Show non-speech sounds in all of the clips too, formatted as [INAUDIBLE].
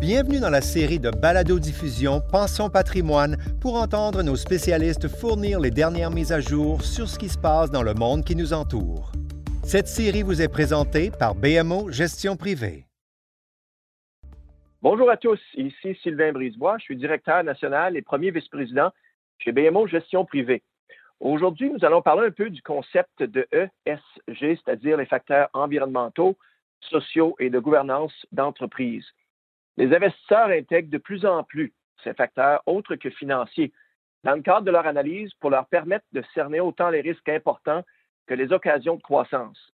Bienvenue dans la série de balado-diffusion Pensons patrimoine pour entendre nos spécialistes fournir les dernières mises à jour sur ce qui se passe dans le monde qui nous entoure. Cette série vous est présentée par BMO Gestion privée. Bonjour à tous, ici Sylvain Brisebois, je suis directeur national et premier vice-président chez BMO Gestion privée. Aujourd'hui, nous allons parler un peu du concept de ESG, c'est-à-dire les facteurs environnementaux, sociaux et de gouvernance d'entreprise. Les investisseurs intègrent de plus en plus ces facteurs autres que financiers dans le cadre de leur analyse pour leur permettre de cerner autant les risques importants que les occasions de croissance.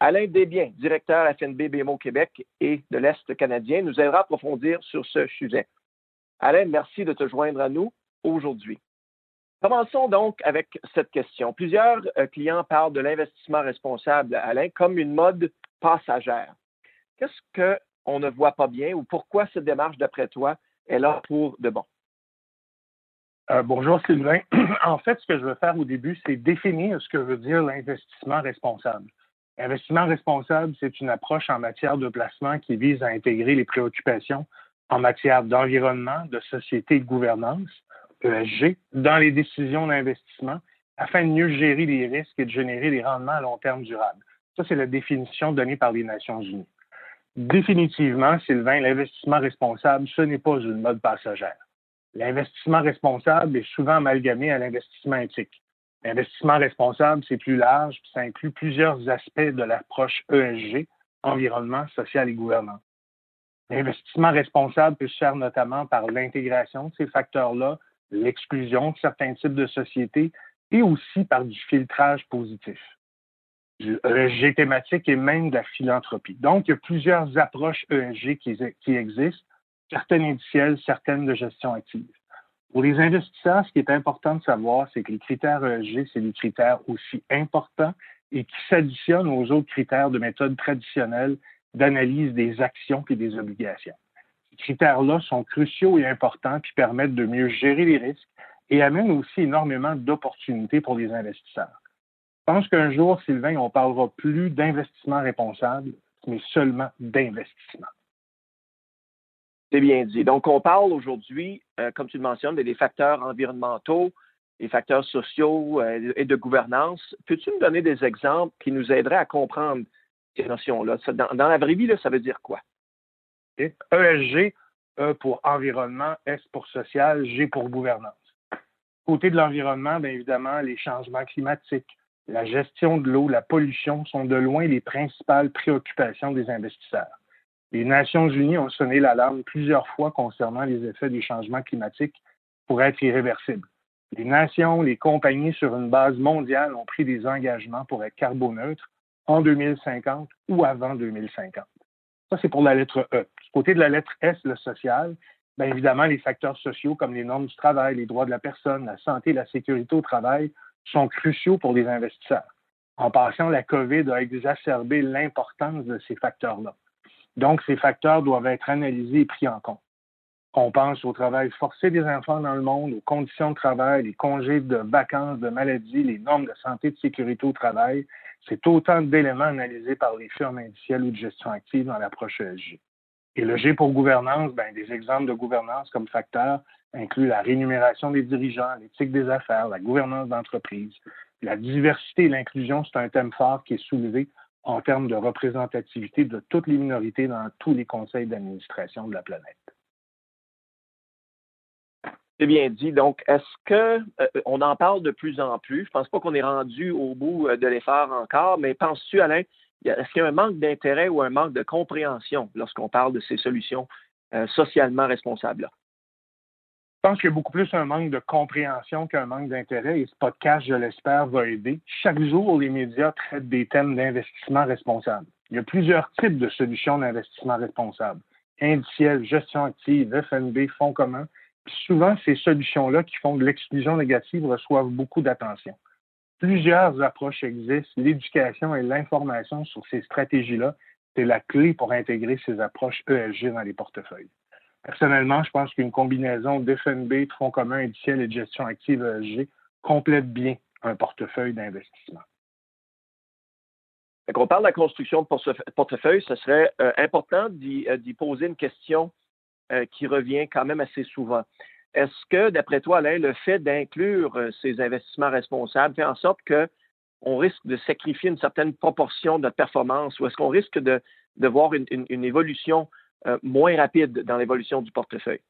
Alain Desbiens, directeur FNB BMO Québec et de l'Est canadien, nous aidera à approfondir sur ce sujet. Alain, merci de te joindre à nous aujourd'hui. Commençons donc avec cette question. Plusieurs euh, clients parlent de l'investissement responsable, Alain, comme une mode passagère. Qu'est-ce qu'on ne voit pas bien ou pourquoi cette démarche, d'après toi, est là pour de bon? Euh, bonjour Sylvain. [CLEARS THROAT] en fait, ce que je veux faire au début, c'est définir ce que veut dire l'investissement responsable. L'investissement responsable, c'est une approche en matière de placement qui vise à intégrer les préoccupations en matière d'environnement, de société et de gouvernance, ESG, dans les décisions d'investissement afin de mieux gérer les risques et de générer des rendements à long terme durables. Ça, c'est la définition donnée par les Nations Unies. Définitivement, Sylvain, l'investissement responsable, ce n'est pas une mode passagère. L'investissement responsable est souvent amalgamé à l'investissement éthique. L'investissement responsable, c'est plus large, puis ça inclut plusieurs aspects de l'approche ESG, environnement, social et gouvernance. L'investissement responsable peut se faire notamment par l'intégration de ces facteurs-là l'exclusion de certains types de sociétés et aussi par du filtrage positif, du ESG thématique et même de la philanthropie. Donc, il y a plusieurs approches ESG qui, existent, certaines indicielles, certaines de gestion active. Pour les investisseurs, ce qui est important de savoir, c'est que les critères ESG, c'est des critères aussi importants et qui s'additionnent aux autres critères de méthode traditionnelle d'analyse des actions et des obligations critères-là sont cruciaux et importants qui permettent de mieux gérer les risques et amènent aussi énormément d'opportunités pour les investisseurs. Je pense qu'un jour, Sylvain, on parlera plus d'investissement responsable, mais seulement d'investissement. C'est bien dit. Donc, on parle aujourd'hui, euh, comme tu le mentionnes, des facteurs environnementaux, des facteurs sociaux euh, et de gouvernance. Peux-tu me donner des exemples qui nous aideraient à comprendre ces notions-là? Dans, dans, la vraie vie, là, ça veut dire quoi? ESG, E pour environnement, S pour social, G pour gouvernance. Côté de l'environnement, bien évidemment, les changements climatiques, la gestion de l'eau, la pollution sont de loin les principales préoccupations des investisseurs. Les Nations Unies ont sonné l'alarme plusieurs fois concernant les effets des changements climatiques pour être irréversibles. Les nations, les compagnies sur une base mondiale ont pris des engagements pour être carboneutres en 2050 ou avant 2050. Ça, c'est pour la lettre E. Du côté de la lettre S, le social, bien évidemment, les facteurs sociaux comme les normes du travail, les droits de la personne, la santé, la sécurité au travail sont cruciaux pour les investisseurs. En passant, la COVID a exacerbé l'importance de ces facteurs-là. Donc, ces facteurs doivent être analysés et pris en compte. On pense au travail forcé des enfants dans le monde, aux conditions de travail, les congés de vacances, de maladies, les normes de santé et de sécurité au travail, c'est autant d'éléments analysés par les firmes indicielles ou de gestion active dans l'approche ESG. Et le G pour gouvernance, ben, des exemples de gouvernance comme facteurs incluent la rémunération des dirigeants, l'éthique des affaires, la gouvernance d'entreprise. La diversité et l'inclusion, c'est un thème fort qui est soulevé en termes de représentativité de toutes les minorités dans tous les conseils d'administration de la planète. C'est bien dit. Donc, est-ce que euh, on en parle de plus en plus? Je pense pas qu'on est rendu au bout euh, de l'effort encore, mais penses-tu, Alain, est-ce qu'il y a un manque d'intérêt ou un manque de compréhension lorsqu'on parle de ces solutions euh, socialement responsables-là? Je pense qu'il y a beaucoup plus un manque de compréhension qu'un manque d'intérêt et ce podcast, je l'espère, va aider. Chaque jour, les médias traitent des thèmes d'investissement responsable. Il y a plusieurs types de solutions d'investissement responsable. Indiciel, gestion active, FNB, fonds communs souvent, ces solutions-là qui font de l'exclusion négative reçoivent beaucoup d'attention. Plusieurs approches existent. L'éducation et l'information sur ces stratégies-là, c'est la clé pour intégrer ces approches ESG dans les portefeuilles. Personnellement, je pense qu'une combinaison d'FNB, de fonds communs indiciels et de gestion active ESG complète bien un portefeuille d'investissement. Quand on parle de la construction de portefeuille, ce serait euh, important euh, d'y poser une question euh, qui revient quand même assez souvent. Est-ce que, d'après toi, Alain, le fait d'inclure euh, ces investissements responsables fait en sorte qu'on risque de sacrifier une certaine proportion de performance ou est-ce qu'on risque de, voir une, évolution euh, moins rapide dans l'évolution du portefeuille?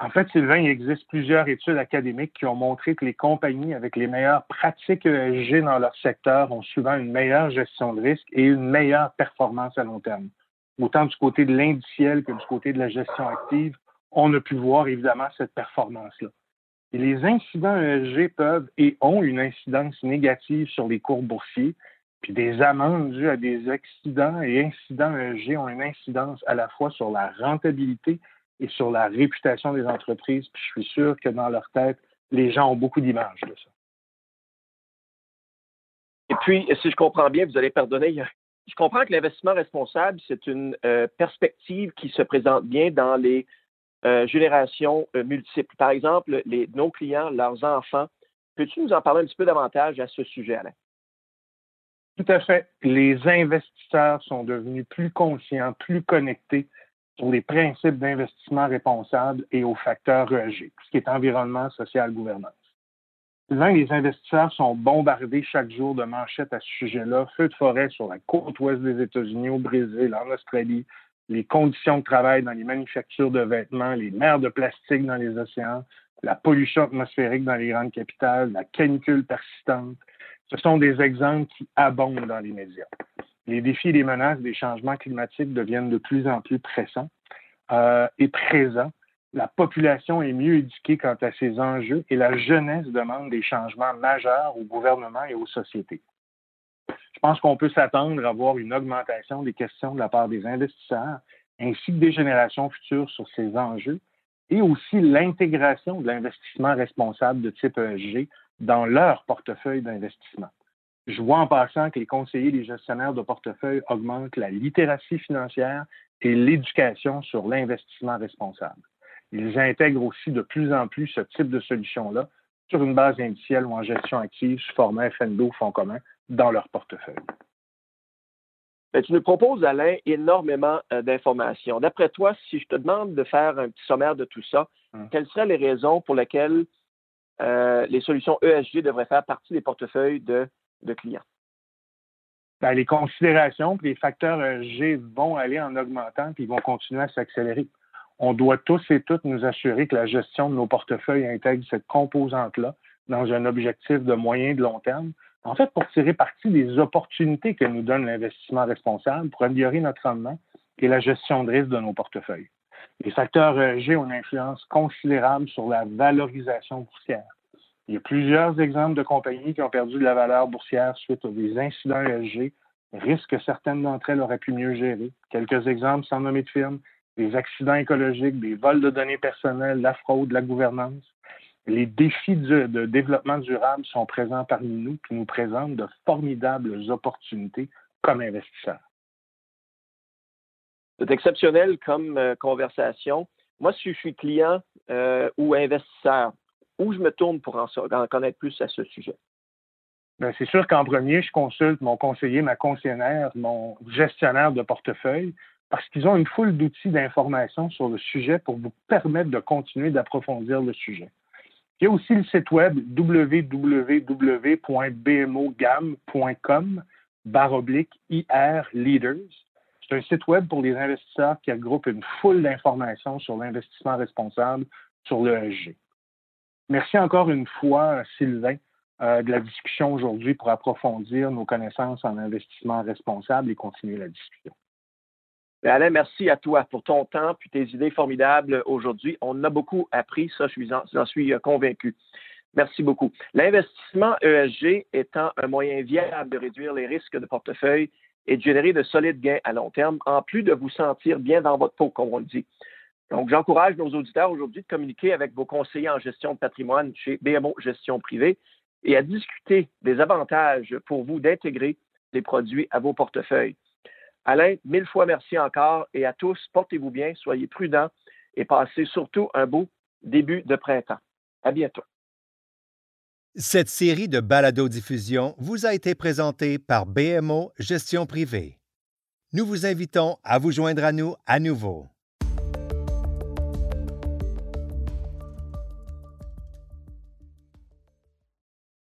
En fait, Sylvain, il existe plusieurs études académiques qui ont montré que les compagnies avec les meilleures pratiques ESG dans leur secteur ont souvent une meilleure gestion de risque et une meilleure performance à long terme. Autant du côté de l'indiciel que du côté de la gestion active, on a pu voir évidemment cette performance-là. Les incidents ESG peuvent et ont une incidence négative sur les cours boursiers, puis des amendes dues à des accidents et incidents ESG ont une incidence à la fois sur la rentabilité et sur la réputation des entreprises. Puis je suis sûr que dans leur tête, les gens ont beaucoup d'images de ça. Et puis, si je comprends bien, vous allez pardonner, je comprends que l'investissement responsable, c'est une euh, perspective qui se présente bien dans les euh, générations euh, multiples. Par exemple, les, nos clients, leurs enfants. Peux-tu nous en parler un petit peu davantage à ce sujet, Alain? Tout à fait. Les investisseurs sont devenus plus conscients, plus connectés sur les principes d'investissement responsable et aux facteurs ESG, ce qui est environnement, social, gouvernance. les investisseurs sont bombardés chaque jour de manchettes à ce sujet-là. Feu de forêt sur la côte ouest des États-Unis, au Brésil, en Australie, les conditions de travail dans les manufactures de vêtements, les mers de plastique dans les océans, la pollution atmosphérique dans les grandes capitales, la canicule persistante. Ce sont des exemples qui abondent dans les médias les défis et les menaces des changements climatiques deviennent de plus en plus pressants euh, et présents. La population est mieux éduquée quant à ces enjeux et la jeunesse demande des changements majeurs au gouvernement et aux sociétés. Je pense qu'on peut s'attendre à voir une augmentation des questions de la part des investisseurs ainsi que des générations futures sur ces enjeux et aussi l'intégration de l'investissement responsable de type ESG dans leur portefeuille d'investissement. Je vois en passant que les conseillers et les gestionnaires de portefeuille augmentent la littératie financière et l'éducation sur l'investissement responsable. Ils intègrent aussi de plus en plus ce type de solution-là sur une base indicielle ou en gestion active sous format FNDO fonds commun dans leur portefeuille. Ben, tu nous proposes, Alain, énormément euh, d'informations. D'après toi, si je te demande de faire un petit sommaire de tout ça, hum. quelles seraient les raisons pour lesquelles euh, les solutions ESG devraient faire partie des portefeuilles de de clients? Ben, les considérations les facteurs G vont aller en augmentant puis ils vont continuer à s'accélérer. On doit tous et toutes nous assurer que la gestion de nos portefeuilles intègre cette composante-là dans un objectif de moyen et de long terme. En fait, pour tirer parti des opportunités que nous donne l'investissement responsable pour améliorer notre rendement et la gestion de risque de nos portefeuilles. Les facteurs G ont une influence considérable sur la valorisation boursière. Il y a plusieurs exemples de compagnies qui ont perdu de la valeur boursière suite à des incidents ESG, risques que certaines d'entre elles auraient pu mieux gérer. Quelques exemples sans nommer de firme, des accidents écologiques, des vols de données personnelles, la fraude, la gouvernance. Les défis de développement durable sont présents parmi nous qui nous présentent de formidables opportunités comme investisseurs. C'est exceptionnel comme euh, conversation. Moi, si je suis client euh, ou investisseur, où je me tourne pour en, connaître plus à ce sujet? Bien, c'est sûr qu'en premier, je consulte mon conseiller, ma conseillère, mon gestionnaire de portefeuille, parce qu'ils ont une foule d'outils d'information sur le sujet pour vous permettre de continuer d'approfondir le sujet. Il y a aussi le site web www.bmogam.com baroblique IR Leaders. C'est un site web pour les investisseurs qui regroupe une foule d'informations sur l'investissement responsable sur l'ESG. Merci encore une fois, Sylvain, euh, de la discussion aujourd'hui pour approfondir nos connaissances en investissement responsable et continuer la discussion. Ben, Alain, merci à toi pour ton temps et tes idées formidables aujourd'hui. On a beaucoup appris, ça, j'en suis euh, convaincu. Merci beaucoup. L'investissement ESG étant un moyen viable de réduire les risques de portefeuille et de générer de solides gains à long terme, en plus de vous sentir bien dans votre peau, comme on le dit. Donc, j'encourage nos auditeurs aujourd'hui de communiquer avec vos conseillers en gestion de patrimoine chez BMO Gestion Privée et à discuter des avantages pour vous d'intégrer des produits à vos portefeuilles. Alain, mille fois merci encore et à tous, portez-vous bien, soyez prudents et passez surtout un beau début de printemps. À bientôt. Cette série de balado-diffusion vous a été présentée par BMO Gestion Privée. Nous vous invitons à vous joindre à nous à nouveau.